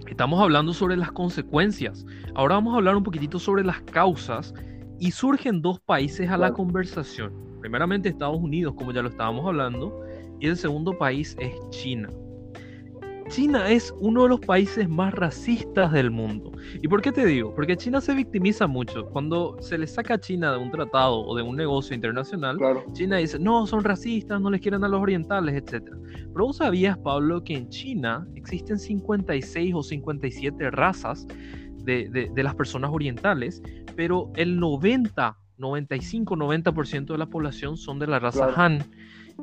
Estamos hablando sobre las consecuencias. Ahora vamos a hablar un poquitito sobre las causas y surgen dos países a la conversación. Primeramente Estados Unidos, como ya lo estábamos hablando, y el segundo país es China. China es uno de los países más racistas del mundo. ¿Y por qué te digo? Porque China se victimiza mucho. Cuando se le saca a China de un tratado o de un negocio internacional, China dice, no, son racistas, no les quieren a los orientales, etc. Pero vos sabías, Pablo, que en China existen 56 o 57 razas de, las personas orientales, pero el 90, 95, 90% de la población son de la raza Han,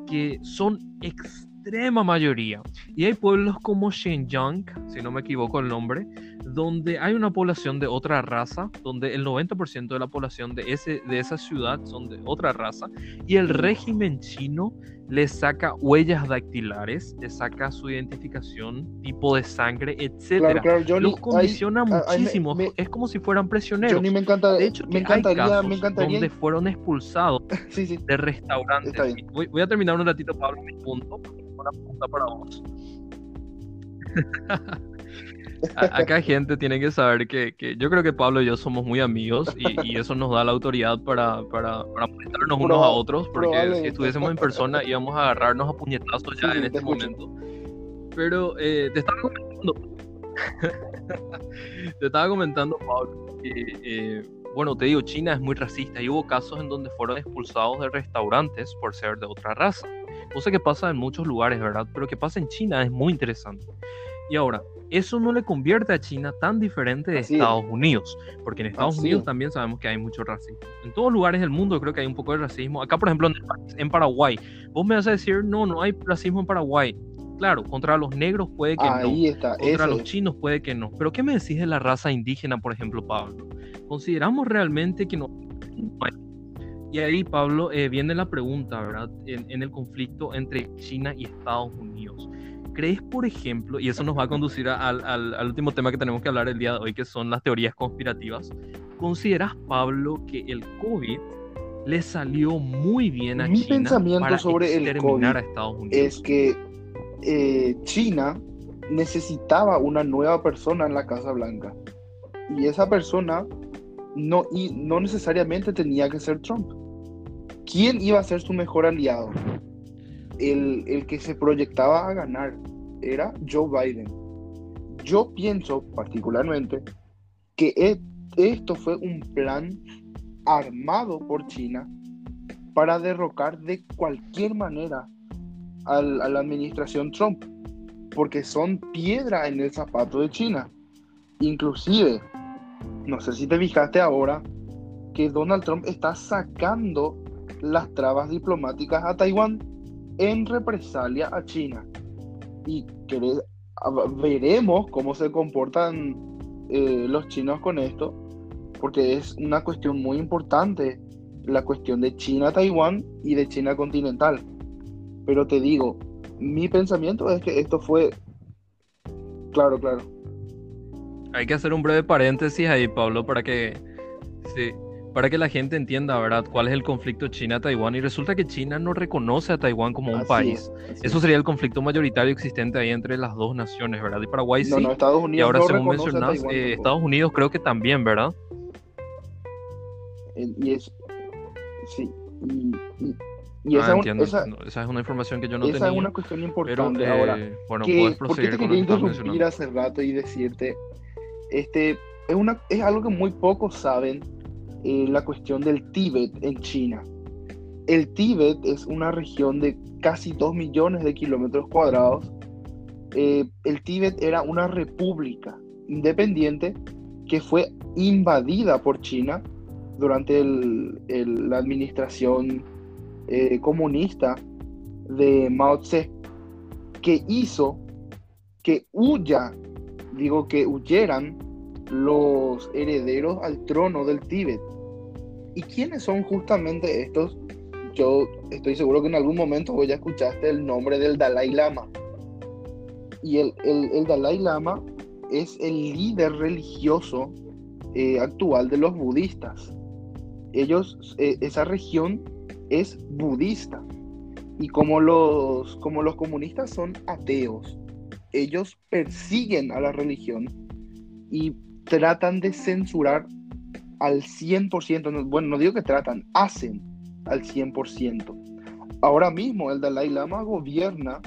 que son extremadamente extrema mayoría. Y hay pueblos como Xinjiang, si no me equivoco el nombre, donde hay una población de otra raza, donde el 90% de la población de, ese, de esa ciudad son de otra raza, y el régimen chino le saca huellas dactilares, le saca su identificación, tipo de sangre, etc. Los condiciona muchísimo, es como si fueran prisioneros. me encanta, de hecho, me encantaría, hay casos me encantaría... donde fueron expulsados de restaurantes. Voy, voy, a terminar un ratito, Pablo, mi punto, una pregunta para vos. Acá gente tiene que saber que, que, yo creo que Pablo y yo somos muy amigos y, eso nos da la autoridad para, para, para unos a otros, porque si estuviésemos en persona íbamos a agarrarnos a puñetazos ya en este momento. Pero eh, te estaba comentando, te estaba comentando, Pablo, que, eh, bueno, te digo, China es muy racista y hubo casos en donde fueron expulsados de restaurantes por ser de otra raza. Cosa que pasa en muchos lugares, ¿verdad? Pero que pasa en China es muy interesante. Y ahora, eso no le convierte a China tan diferente de Estados Unidos, porque en Estados Unidos también sabemos que hay mucho racismo. En todos lugares del mundo creo que hay un poco de racismo. Acá, por ejemplo, en Paraguay, vos me vas a decir, no, no hay racismo en Paraguay. Claro, contra los negros puede que Ahí no. Está, contra los chinos puede que no. Pero ¿qué me decís de la raza indígena, por ejemplo, Pablo? ¿Consideramos realmente que no Y ahí, Pablo, eh, viene la pregunta, ¿verdad? en, el conflicto entre China y Estados Unidos. ¿Crees, por ejemplo, y eso nos va a conducir al, al, último tema que tenemos que hablar el día de hoy, que son las teorías conspirativas? ¿Consideras, Pablo, que el COVID le salió muy bien a Mi China pensamiento para sobre el COVID a Estados Unidos? es que eh, China necesitaba una nueva persona en la Casa Blanca. Y esa persona no, y no necesariamente tenía que ser Trump. ¿Quién iba a ser su mejor aliado? El, el que se proyectaba a ganar era Joe Biden. Yo pienso particularmente que e, esto fue un plan armado por China para derrocar de cualquier manera a la administración Trump, porque son piedra en el zapato de China. Inclusive, no sé si te fijaste ahora, que Donald Trump está sacando las trabas diplomáticas a Taiwán en represalia a China y veremos cómo se comportan eh, los chinos con esto, porque es una cuestión muy importante, la cuestión de China-Taiwán y de China continental. Pero te digo, mi pensamiento es que esto fue... Claro, claro. Hay que hacer un breve paréntesis ahí, Pablo, para que... Sí, para que la gente entienda, ¿verdad?, cuál es el conflicto China-Taiwán. Y resulta que China no reconoce a Taiwán como un país. Eso sería el conflicto mayoritario existente ahí entre las dos naciones, ¿verdad? Y Paraguay sí. Estados Unidos y ahora, según mencionas, eh, Estados Unidos creo que también, ¿verdad? Y es. Sí. Y, ah, esa, esa, es una información que yo no tenía. Esa es una cuestión importante. ahora, eh, bueno, puedes proseguir ¿por qué te quería interrumpir hace rato y decirte? Este, es, una, es algo que muy pocos saben eh, la cuestión del Tíbet en China. El Tíbet es una región de casi 2 millones de kilómetros cuadrados. Eh, el Tíbet era una república independiente que fue invadida por China durante la administración eh, comunista de Mao Tse, que hizo que huya, digo que huyeran los herederos al trono del Tíbet. ¿Y quiénes son justamente estos? Yo estoy seguro que en algún momento vos ya escuchaste el nombre del Dalai Lama. Y el, el, Dalai Lama es el líder religioso eh, actual de los budistas. Ellos, eh, esa región es budista. Y como los, como los comunistas son ateos, ellos persiguen a la religión y tratan de censurar al 100%, bueno, no digo que tratan, hacen al 100%. Ahora mismo el Dalai Lama gobierna,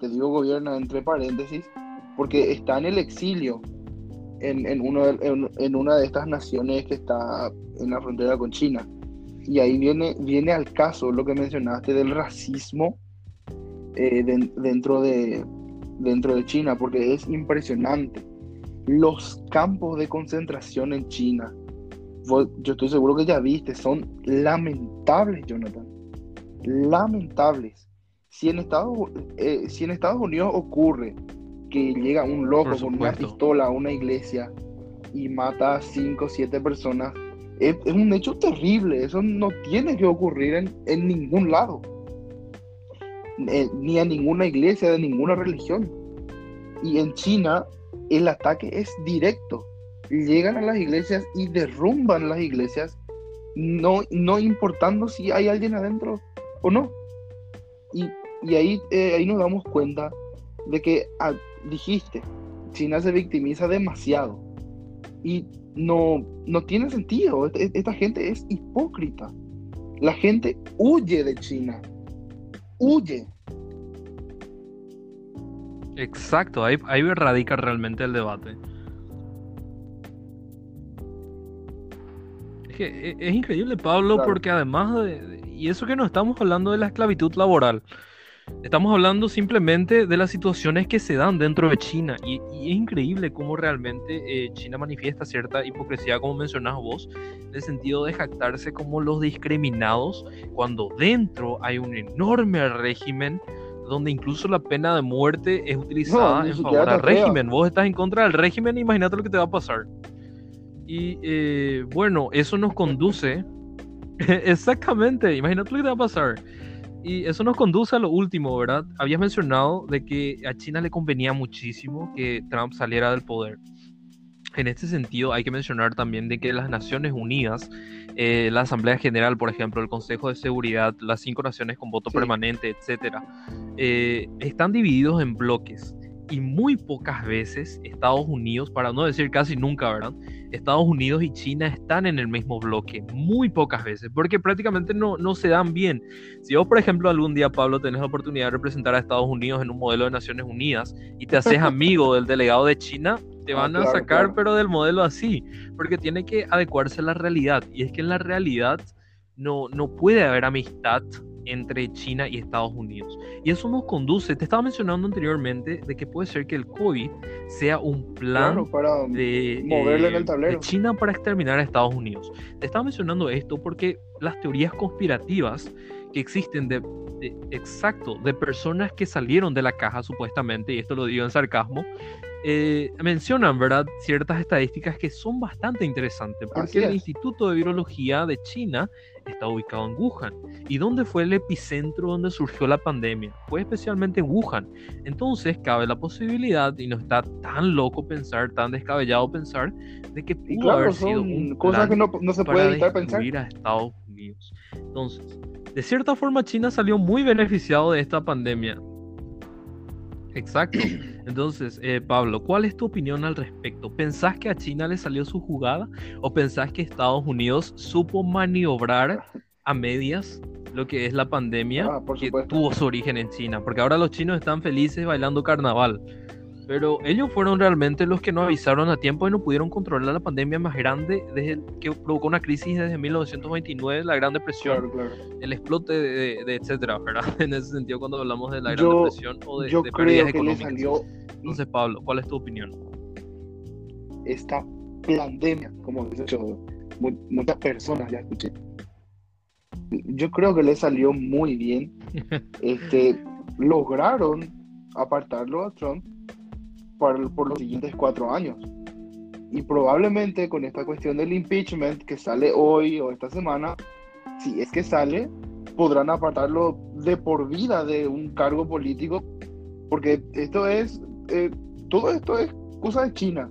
te digo gobierna entre paréntesis, porque está en el exilio en, en, uno en, una de estas naciones que está en la frontera con China. Y ahí viene, viene al caso lo que mencionaste del racismo eh, dentro, de, dentro de China, porque es impresionante los campos de concentración en China, yo estoy seguro que ya viste, son lamentables, Jonathan. Lamentables. si en Estados, eh, si en Estados Unidos ocurre que llega un loco con una pistola a una iglesia y mata a 5 o 7 personas, es, un hecho terrible. Eso no tiene que ocurrir en, ningún lado. Eh, ni a ninguna iglesia de ninguna religión. Y en China el ataque es directo. Llegan a las iglesias y derrumban las iglesias, no, no importando si hay alguien adentro o no. Y, ahí, eh, ahí nos damos cuenta de que ah, dijiste, China se victimiza demasiado. Y no, no tiene sentido. E-, esta gente es hipócrita. La gente huye de China. Huye. Exacto, ahí, ahí radica realmente el debate. Que e-, es, increíble, Pablo, porque además de, Y eso que no estamos hablando de la esclavitud laboral. Estamos hablando simplemente de las situaciones que se dan dentro de China y, es increíble cómo realmente eh, China manifiesta cierta hipocresía, como mencionas vos, en el sentido de jactarse como los discriminados cuando dentro hay un enorme régimen donde incluso la pena de muerte es utilizada en favor del régimen. Vos estás en contra del régimen, imagínate lo que te va a pasar. Y eh, bueno, eso nos conduce, exactamente, imagínate lo que te va a pasar. Y eso nos conduce a lo último, ¿verdad? Habías mencionado de que a China le convenía muchísimo que Trump saliera del poder. En este sentido, hay que mencionar también de que las Naciones Unidas, eh, la Asamblea General, por ejemplo, el Consejo de Seguridad, las cinco naciones con voto permanente, etcétera, eh, están divididos en bloques y muy pocas veces Estados Unidos, para no decir casi nunca, ¿verdad? Estados Unidos y China están en el mismo bloque, muy pocas veces, porque prácticamente no, no se dan bien. Si vos, por ejemplo, algún día, Pablo, tenés la oportunidad de representar a Estados Unidos en un modelo de Naciones Unidas y te haces amigo del delegado de China, te ah, van a sacar, pero del modelo así, porque tiene que adecuarse a la realidad. Y es que en la realidad no, no puede haber amistad entre China y Estados Unidos. Y eso nos conduce, te estaba mencionando anteriormente, de que puede ser que el COVID sea un plan para de, moverle en el tablero. de China para exterminar a Estados Unidos. Te estaba mencionando esto porque las teorías conspirativas que existen de, exacto, de personas que salieron de la caja supuestamente, y esto lo digo en sarcasmo, eh, mencionan, ¿verdad?, ciertas estadísticas que son bastante interesantes, porque el Instituto de Virología de China está ubicado en Wuhan. ¿Y dónde fue el epicentro donde surgió la pandemia? Fue especialmente en Wuhan. Entonces cabe la posibilidad, y no está tan loco pensar, tan descabellado pensar, de que pudo haber sido un cosas que no, no, se puede evitar pensar. a Estados Unidos. Entonces, de cierta forma China salió muy beneficiado de esta pandemia. Exacto. Entonces, eh, Pablo, ¿cuál es tu opinión al respecto? ¿Pensás que a China le salió su jugada o pensás que Estados Unidos supo maniobrar a medias lo que es la pandemia ah, que tuvo su origen en China? Porque ahora los chinos están felices bailando carnaval. Pero ellos fueron realmente los que no avisaron a tiempo y no pudieron controlar la pandemia más grande desde que provocó una crisis desde 1929, la Gran Depresión, el explote de, etcétera, ¿verdad? En ese sentido, cuando hablamos de la Gran Depresión o de, yo creo que Le salió... Entonces, Pablo, ¿cuál es tu opinión? Esta pandemia, como han dicho muchas personas, ya escuché. Yo creo que le salió muy bien. este, lograron apartarlo a Trump por, los siguientes cuatro años. Y probablemente con esta cuestión del impeachment que sale hoy o esta semana, si es que sale, podrán apartarlo de por vida de un cargo político, porque esto es, eh, todo esto es cosa de China.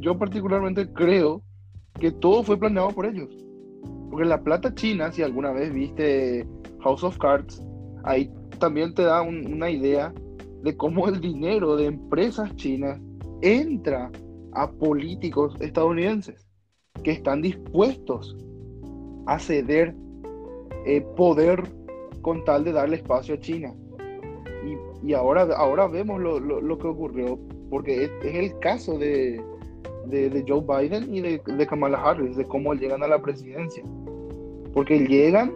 Yo particularmente creo que todo fue planeado por ellos. Porque la plata china, si alguna vez viste House of Cards, ahí también te da una idea de cómo el dinero de empresas chinas entra a políticos estadounidenses que están dispuestos a ceder eh, poder con tal de darle espacio a China. Y, ahora, ahora vemos lo, que ocurrió, porque es, el caso de, de, Joe Biden y de, de, Kamala Harris, de cómo llegan a la presidencia. Porque llegan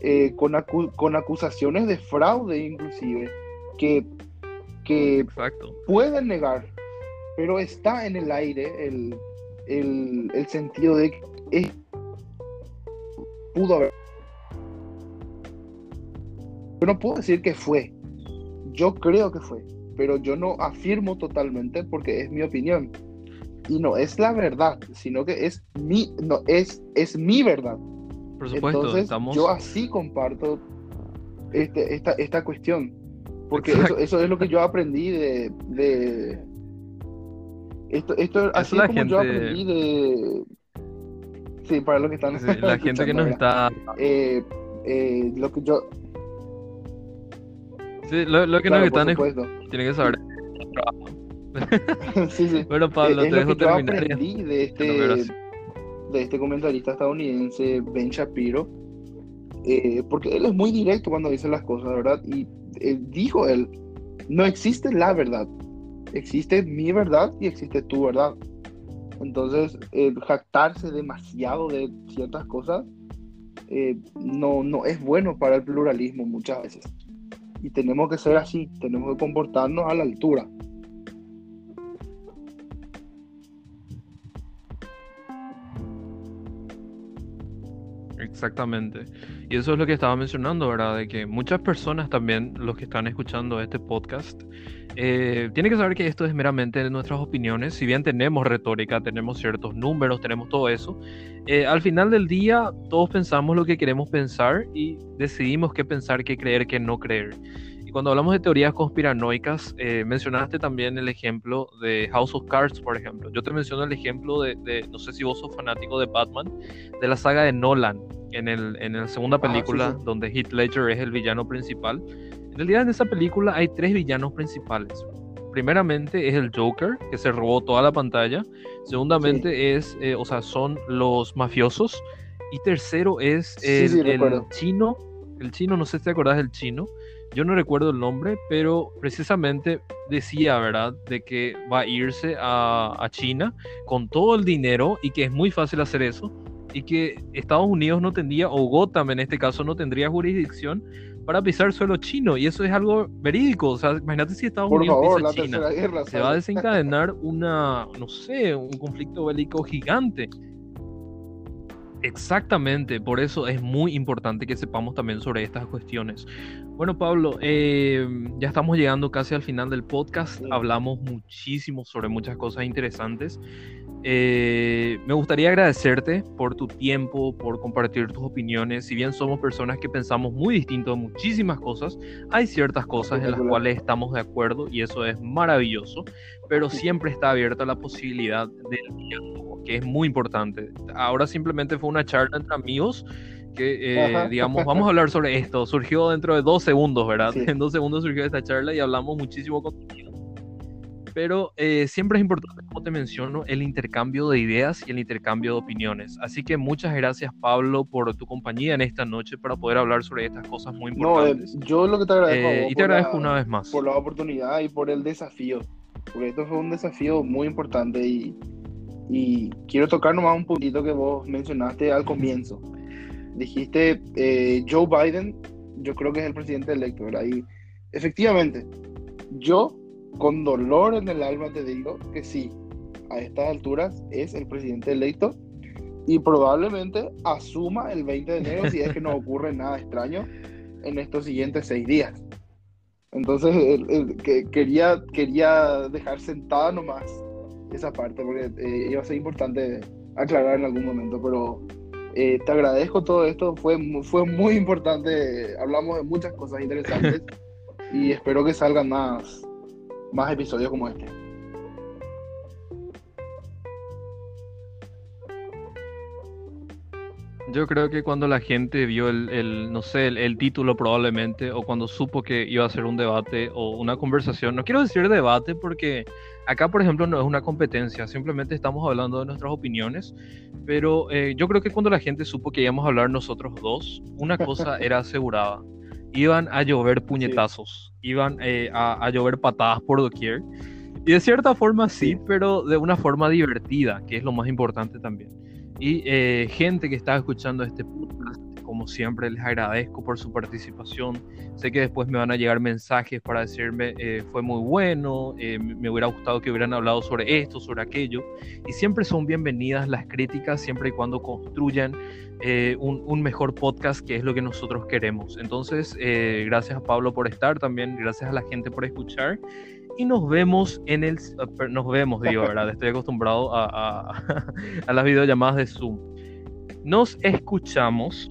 eh, con, con acusaciones de fraude inclusive, que que pueden negar, pero está en el aire el, el, sentido de que pudo haber. Yo no puedo decir que fue, yo creo que fue, pero yo no afirmo totalmente porque es mi opinión. Y no es la verdad, sino que es mi, no, es, es mi verdad. Por supuesto, Entonces, yo así comparto este, esta, esta cuestión. Porque eso, eso, es lo que yo aprendí de. de esto, esto así es como yo aprendí de. Sí, para los que están. la gente que nos está. Eh, eh, lo que yo. Sí, lo, lo que nos están tiene que saber. sí, sí. Bueno, Pablo, es, te dejo lo que terminar. Yo aprendí de este, de este comentarista estadounidense, Ben Shapiro, eh, porque él es muy directo cuando dice las cosas, ¿verdad? Y eh, dijo él, no existe la verdad, existe mi verdad y existe tu verdad. Entonces, el jactarse demasiado de ciertas cosas eh, no, no es bueno para el pluralismo muchas veces. Y tenemos que ser así, tenemos que comportarnos a la altura. Exactamente. Y eso es lo que estaba mencionando, ¿verdad? De que muchas personas también, los que están escuchando este podcast, eh, tienen que saber que esto es meramente nuestras opiniones. Si bien tenemos retórica, tenemos ciertos números, tenemos todo eso, eh, al final del día todos pensamos lo que queremos pensar y decidimos qué pensar, qué creer, qué no creer cuando hablamos de teorías conspiranoicas, eh, mencionaste también el ejemplo de House of Cards, por ejemplo. Yo te menciono el ejemplo de, no sé si vos sos fanático de Batman, de la saga de Nolan, en, el, en la segunda ah, película donde Heath Ledger es el villano principal. En realidad en esa película hay tres villanos principales. Primeramente es el Joker, que se robó toda la pantalla. Segundamente es, eh, o sea, son los mafiosos. Y tercero es el, el chino. El chino, no sé si te acordás del chino yo no recuerdo el nombre, pero precisamente decía, ¿verdad?, de que va a irse a, China con todo el dinero y que es muy fácil hacer eso y que Estados Unidos no tendría, o Gotham en este caso, no tendría jurisdicción para pisar suelo chino. Y eso es algo verídico. O sea, imagínate si Estados Unidos pisa China. se va a desencadenar una, no sé, un conflicto bélico gigante. Exactamente, por eso es muy importante que sepamos también sobre estas cuestiones. Bueno, Pablo, eh, ya estamos llegando casi al final del podcast. Hablamos muchísimo sobre muchas cosas interesantes. Eh, me gustaría agradecerte por tu tiempo, por compartir tus opiniones. Si bien somos personas que pensamos muy distinto en muchísimas cosas, hay ciertas cosas en las cuales estamos de acuerdo y eso es maravilloso, pero siempre está abierta la posibilidad del diálogo, que es muy importante. Ahora simplemente fue una charla entre amigos que, eh, digamos, vamos a hablar sobre esto. Surgió dentro de dos segundos, ¿verdad? En dos segundos surgió esta charla y hablamos muchísimo contenido pero eh, siempre es importante, como te menciono, el intercambio de ideas y el intercambio de opiniones. Así que muchas gracias, Pablo, por tu compañía en esta noche para poder hablar sobre estas cosas muy importantes. No, yo lo que te agradezco. Eh, y te agradezco una vez más. Por la oportunidad y por el desafío. Porque esto fue un desafío muy importante y, y quiero tocar nomás un puntito que vos mencionaste al comienzo. Dijiste eh, Joe Biden, yo creo que es el presidente electo, ¿verdad? Y efectivamente, yo con dolor en el alma te digo que sí, a estas alturas es el presidente electo y probablemente asuma el 20 de enero si es que no ocurre nada extraño en estos siguientes seis días. Entonces que, quería, quería dejar sentada nomás esa parte porque eh, iba a ser importante aclarar en algún momento, pero eh, te agradezco todo esto, fue, fue muy importante, hablamos de muchas cosas interesantes y espero que salgan más, más episodios como este. Yo creo que cuando la gente vio el, no sé, el, título probablemente, o cuando supo que iba a ser un debate o una conversación, no quiero decir debate porque acá, por ejemplo, no es una competencia, simplemente estamos hablando de nuestras opiniones, pero eh, yo creo que cuando la gente supo que íbamos a hablar nosotros dos, una cosa era asegurada, iban a llover puñetazos, iban eh, a, llover patadas por doquier. Y de cierta forma sí, pero de una forma divertida, que es lo más importante también. Y eh, gente que está escuchando este podcast, como siempre, les agradezco por su participación. Sé que después me van a llegar mensajes para decirme, eh, fue muy bueno, eh, me hubiera gustado que hubieran hablado sobre esto, sobre aquello. Y siempre son bienvenidas las críticas, siempre y cuando construyan eh, un, mejor podcast, que es lo que nosotros queremos. Entonces, gracias a Pablo por estar, también gracias a la gente por escuchar. Y nos vemos en el... Nos vemos, digo, ¿verdad? Estoy acostumbrado a, a, a las videollamadas de Zoom. Nos escuchamos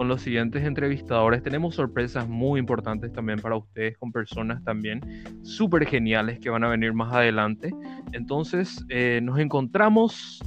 con los siguientes entrevistadores. Tenemos sorpresas muy importantes también para ustedes, con personas también súper geniales que van a venir más adelante. Entonces, eh, nos encontramos